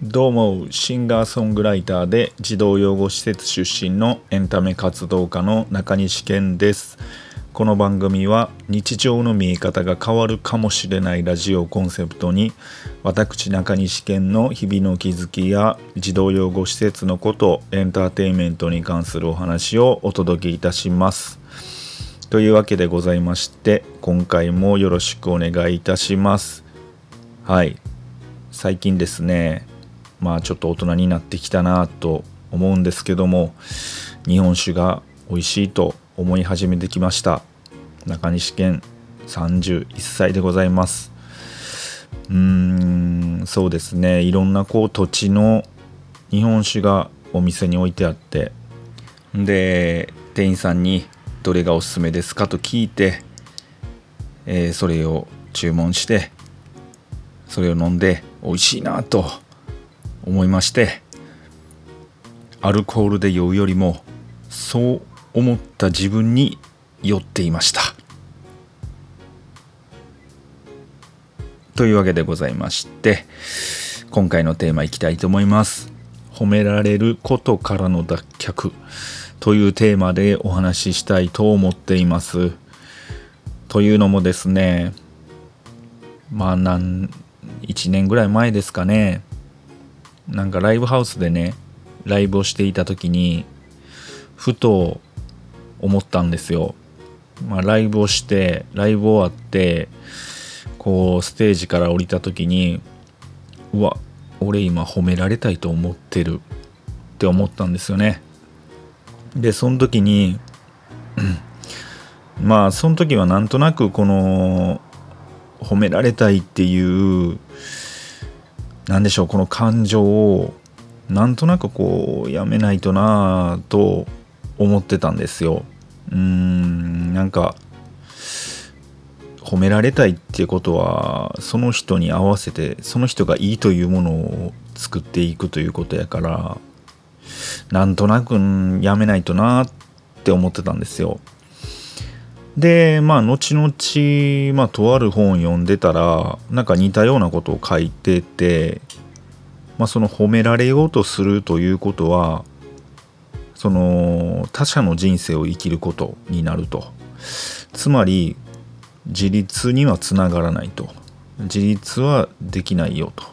どうもシンガーソングライターで児童養護施設出身のエンタメ活動家の中西健です。この番組は日常の見え方が変わるかもしれないラジオコンセプトに私中西健の日々の気づきや児童養護施設のことエンターテインメントに関するお話をお届けいたします。というわけでございまして今回もよろしくお願いいたします。はい。最近ですねまあちょっと大人になってきたなと思うんですけども日本酒が美味しいと思い始めてきました。中西県31歳でございます。うーんそうですね。いろんなこう土地の日本酒がお店に置いてあってで店員さんにどれがおすすめですかと聞いて、えー、それを注文してそれを飲んで美味しいなと思いましてアルコールで酔うよりもそう思った自分に酔っていました。というわけでございまして今回のテーマいきたいと思います。褒められることからの脱却。というテーマでお話ししたいと思っています。というのもですねまあ何1年ぐらい前ですかね。なんかライブハウスでねライブをしていた時にふと思ったんですよ。まあ、ライブをしてライブ終わってこうステージから降りた時にうわ俺今褒められたいと思ってるって思ったんですよね。でその時に まあその時はなんとなくこの褒められたいっていう何でしょうこの感情をなんとなくこうやめないとなぁと思ってたんですよ。うーんなんか褒められたいっていうことはその人に合わせてその人がいいというものを作っていくということやからなんとなくやめないとなって思ってたんですよ。でまあ後々、まあ、とある本を読んでたらなんか似たようなことを書いてて、まあ、その褒められようとするということはその他者の人生を生きることになると。つまり自立にはつながらないと。自立はできないよと。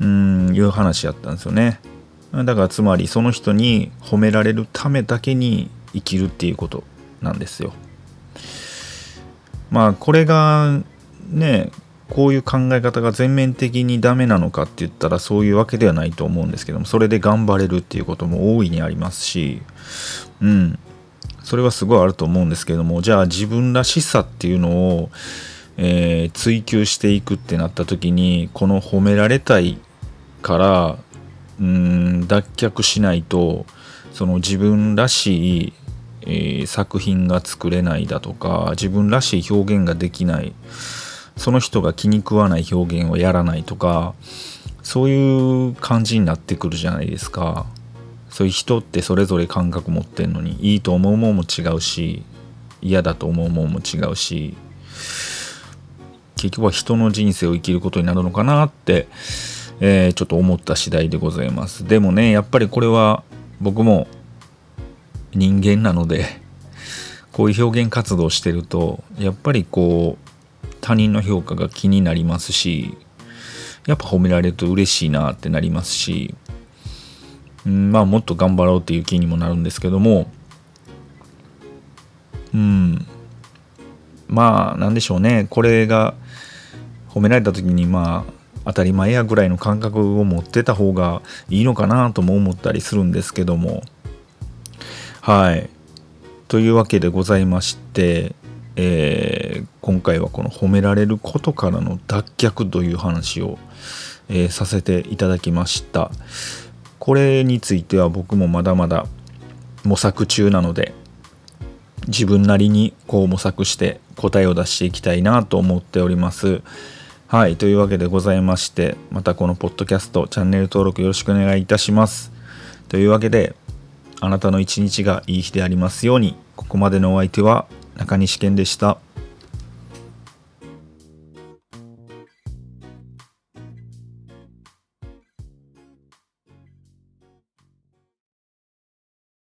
うんいう話やったんですよね。だからつまりその人に褒められるためだけに生きるっていうことなんですよ。まあこれがねこういう考え方が全面的にダメなのかって言ったらそういうわけではないと思うんですけどもそれで頑張れるっていうことも大いにありますしうん。それはすごいあると思うんですけどもじゃあ自分らしさっていうのを、えー、追求していくってなった時にこの褒められたいからうん脱却しないとその自分らしいえー、作品が作れないだとか自分らしい表現ができないその人が気に食わない表現をやらないとかそういう感じになってくるじゃないですか。そういう人ってそれぞれ感覚持ってんのにいいと思うもんも違うし嫌だと思うもんも違うし結局は人の人生を生きることになるのかなって、えー、ちょっと思った次第でございます。でもねやっぱりこれは僕も人間なのでこういう表現活動してるとやっぱりこう他人の評価が気になりますしやっぱ褒められると嬉しいなってなりますし、うん、まあもっと頑張ろうっていう気にもなるんですけどもうんまあなんでしょうね。これが褒められた時にまあ当たり前やぐらいの感覚を持ってた方がいいのかなとも思ったりするんですけども。はい。というわけでございまして、えー、今回はこの褒められることからの脱却という話を、えー、させていただきました。これについては僕もまだまだ模索中なので自分なりにこう模索して答えを出していきたいなと思っております。はい。というわけでございまして、またこのポッドキャスト、チャンネル登録よろしくお願いいたします。というわけで、あなたの一日がいい日でありますように。ここまでのお相手は中西健でした。